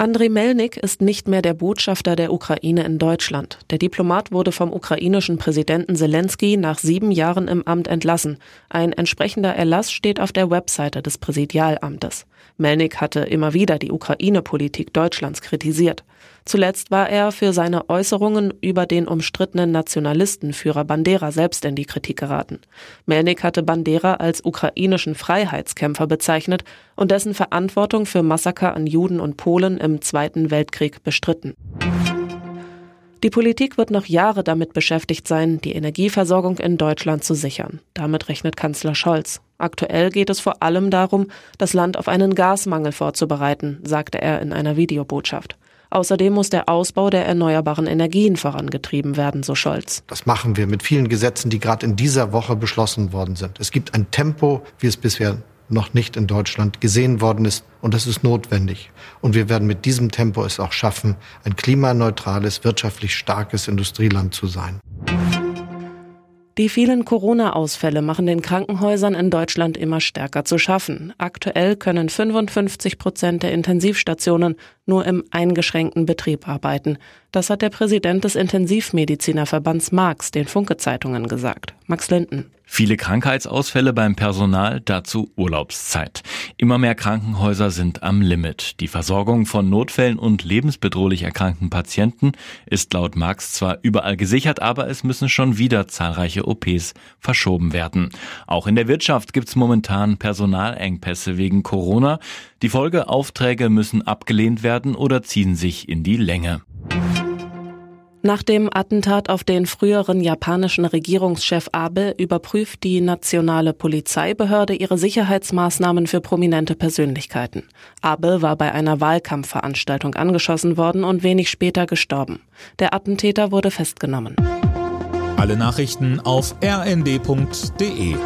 Andrei Melnik ist nicht mehr der Botschafter der Ukraine in Deutschland. Der Diplomat wurde vom ukrainischen Präsidenten Zelensky nach sieben Jahren im Amt entlassen. Ein entsprechender Erlass steht auf der Webseite des Präsidialamtes. Melnik hatte immer wieder die Ukraine-Politik Deutschlands kritisiert. Zuletzt war er für seine Äußerungen über den umstrittenen Nationalistenführer Bandera selbst in die Kritik geraten. Melnik hatte Bandera als ukrainischen Freiheitskämpfer bezeichnet und dessen Verantwortung für Massaker an Juden und Polen im Zweiten Weltkrieg bestritten. Die Politik wird noch Jahre damit beschäftigt sein, die Energieversorgung in Deutschland zu sichern. Damit rechnet Kanzler Scholz. Aktuell geht es vor allem darum, das Land auf einen Gasmangel vorzubereiten, sagte er in einer Videobotschaft. Außerdem muss der Ausbau der erneuerbaren Energien vorangetrieben werden, so Scholz. Das machen wir mit vielen Gesetzen, die gerade in dieser Woche beschlossen worden sind. Es gibt ein Tempo, wie es bisher noch nicht in Deutschland gesehen worden ist. Und das ist notwendig. Und wir werden mit diesem Tempo es auch schaffen, ein klimaneutrales, wirtschaftlich starkes Industrieland zu sein. Die vielen Corona-Ausfälle machen den Krankenhäusern in Deutschland immer stärker zu schaffen. Aktuell können 55 Prozent der Intensivstationen nur im eingeschränkten Betrieb arbeiten. Das hat der Präsident des Intensivmedizinerverbands Marx den Funke-Zeitungen gesagt. Max Linden. Viele Krankheitsausfälle beim Personal, dazu Urlaubszeit. Immer mehr Krankenhäuser sind am Limit. Die Versorgung von Notfällen und lebensbedrohlich erkrankten Patienten ist laut Marx zwar überall gesichert, aber es müssen schon wieder zahlreiche OPs verschoben werden. Auch in der Wirtschaft gibt es momentan Personalengpässe wegen Corona. Die Folgeaufträge müssen abgelehnt werden oder ziehen sich in die Länge. Nach dem Attentat auf den früheren japanischen Regierungschef Abe überprüft die nationale Polizeibehörde ihre Sicherheitsmaßnahmen für prominente Persönlichkeiten. Abe war bei einer Wahlkampfveranstaltung angeschossen worden und wenig später gestorben. Der Attentäter wurde festgenommen. Alle Nachrichten auf rnd.de